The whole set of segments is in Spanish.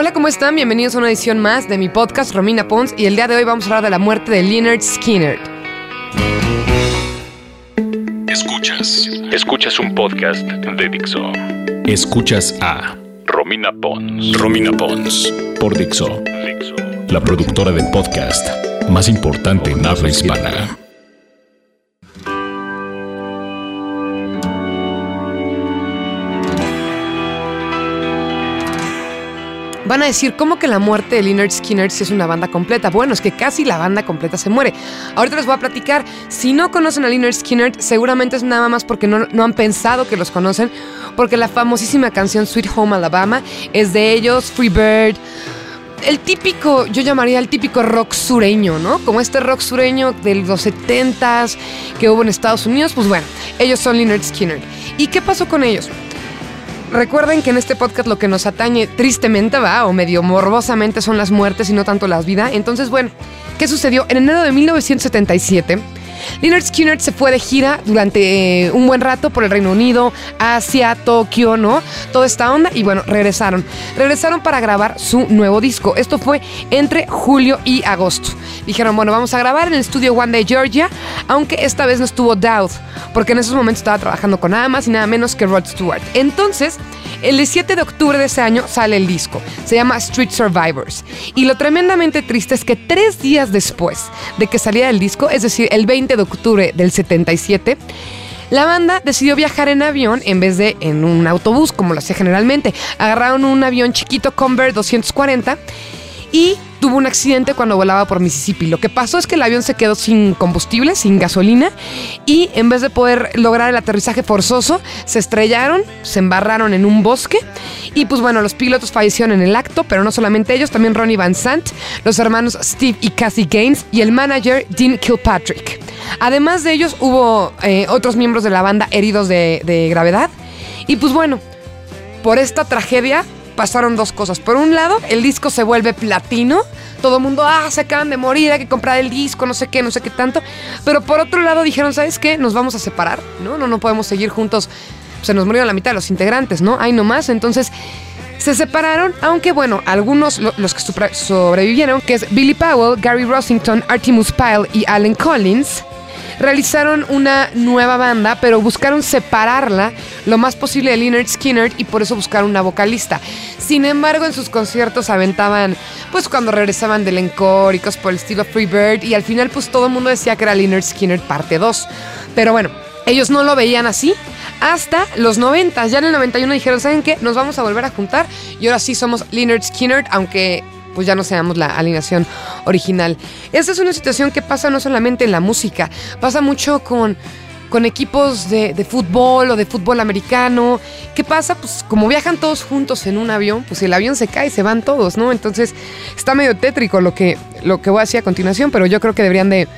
Hola, ¿cómo están? Bienvenidos a una edición más de mi podcast Romina Pons y el día de hoy vamos a hablar de la muerte de Leonard Skinner. Escuchas. Escuchas un podcast de Dixo. Escuchas a Romina Pons. Romina Pons. Por Dixo. Dixo. La productora del podcast más importante en habla hispana. Van a decir, ¿cómo que la muerte de Leonard Skinner si es una banda completa? Bueno, es que casi la banda completa se muere. Ahorita les voy a platicar. Si no conocen a Leonard Skinner, seguramente es nada más porque no, no han pensado que los conocen, porque la famosísima canción Sweet Home Alabama es de ellos, Free Bird el típico, yo llamaría el típico rock sureño, ¿no? Como este rock sureño de los 70s que hubo en Estados Unidos, pues bueno, ellos son Leonard Skinner. ¿Y qué pasó con ellos? Recuerden que en este podcast lo que nos atañe tristemente, va, o medio morbosamente, son las muertes y no tanto las vidas. Entonces, bueno, ¿qué sucedió? En enero de 1977, Leonard Skinner se fue de gira durante eh, un buen rato por el Reino Unido, Asia, Tokio, ¿no? Toda esta onda y bueno, regresaron. Regresaron para grabar su nuevo disco. Esto fue entre julio y agosto. Dijeron, bueno, vamos a grabar en el estudio One Day Georgia, aunque esta vez no estuvo Dowd, porque en esos momentos estaba trabajando con nada más y nada menos que Rod Stewart. Entonces, el 7 de octubre de ese año sale el disco. Se llama Street Survivors. Y lo tremendamente triste es que tres días después de que saliera el disco, es decir, el 20 de octubre del 77, la banda decidió viajar en avión en vez de en un autobús, como lo hacía generalmente. Agarraron un avión chiquito Convair 240 y tuvo un accidente cuando volaba por Mississippi. Lo que pasó es que el avión se quedó sin combustible, sin gasolina, y en vez de poder lograr el aterrizaje forzoso, se estrellaron, se embarraron en un bosque, y pues bueno, los pilotos fallecieron en el acto, pero no solamente ellos, también Ronnie Van Sant, los hermanos Steve y Cassie Gaines, y el manager Dean Kilpatrick. Además de ellos, hubo eh, otros miembros de la banda heridos de, de gravedad, y pues bueno, por esta tragedia pasaron dos cosas. Por un lado, el disco se vuelve platino. Todo el mundo, ah, se acaban de morir, hay que comprar el disco, no sé qué, no sé qué tanto. Pero por otro lado dijeron, ¿sabes qué? Nos vamos a separar, ¿no? No, no podemos seguir juntos. Se nos murieron la mitad de los integrantes, ¿no? Hay nomás. Entonces, se separaron, aunque bueno, algunos, los que sobrevivieron, que es Billy Powell, Gary Rossington, Artemus Pyle y Alan Collins, realizaron una nueva banda, pero buscaron separarla lo más posible de Leonard Skinner y por eso buscaron una vocalista. Sin embargo, en sus conciertos aventaban, pues cuando regresaban del por el estilo Freebird, y al final, pues todo el mundo decía que era Leonard Skinner parte 2. Pero bueno, ellos no lo veían así hasta los 90. Ya en el 91 dijeron, ¿saben qué? Nos vamos a volver a juntar y ahora sí somos Leonard Skinner, aunque pues ya no seamos la alineación original. Esta es una situación que pasa no solamente en la música, pasa mucho con con equipos de, fútbol o de fútbol americano. ¿Qué pasa? Pues como viajan todos juntos en un avión, pues el avión se cae y se van todos, ¿no? Entonces está medio tétrico lo que, lo que voy a decir a continuación, pero yo creo que deberían de,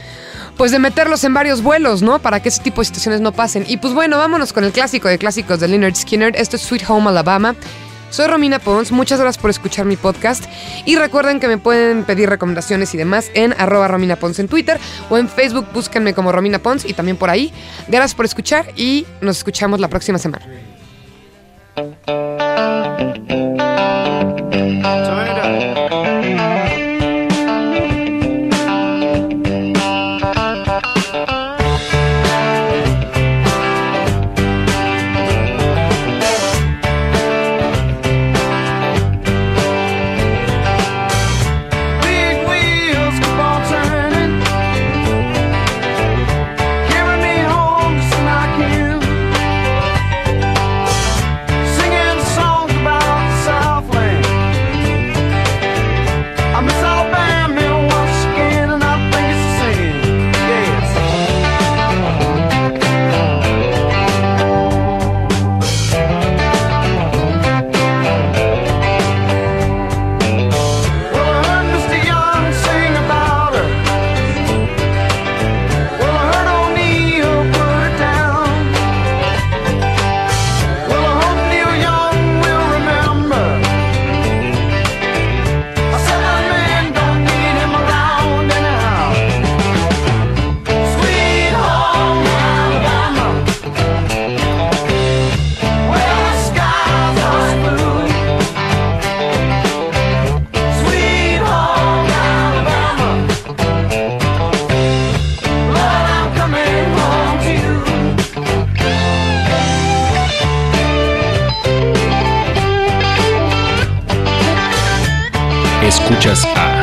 pues de meterlos en varios vuelos, ¿no? Para que ese tipo de situaciones no pasen. Y pues bueno, vámonos con el clásico de clásicos de Leonard Skinner. Esto es Sweet Home Alabama. Soy Romina Pons, muchas gracias por escuchar mi podcast y recuerden que me pueden pedir recomendaciones y demás en arroba Romina Pons en Twitter o en Facebook, búsquenme como Romina Pons y también por ahí. Gracias por escuchar y nos escuchamos la próxima semana. Escuchas a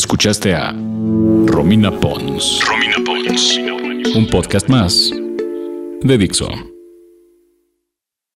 Escuchaste a Romina Pons. Romina Pons. Un podcast más de Dixo.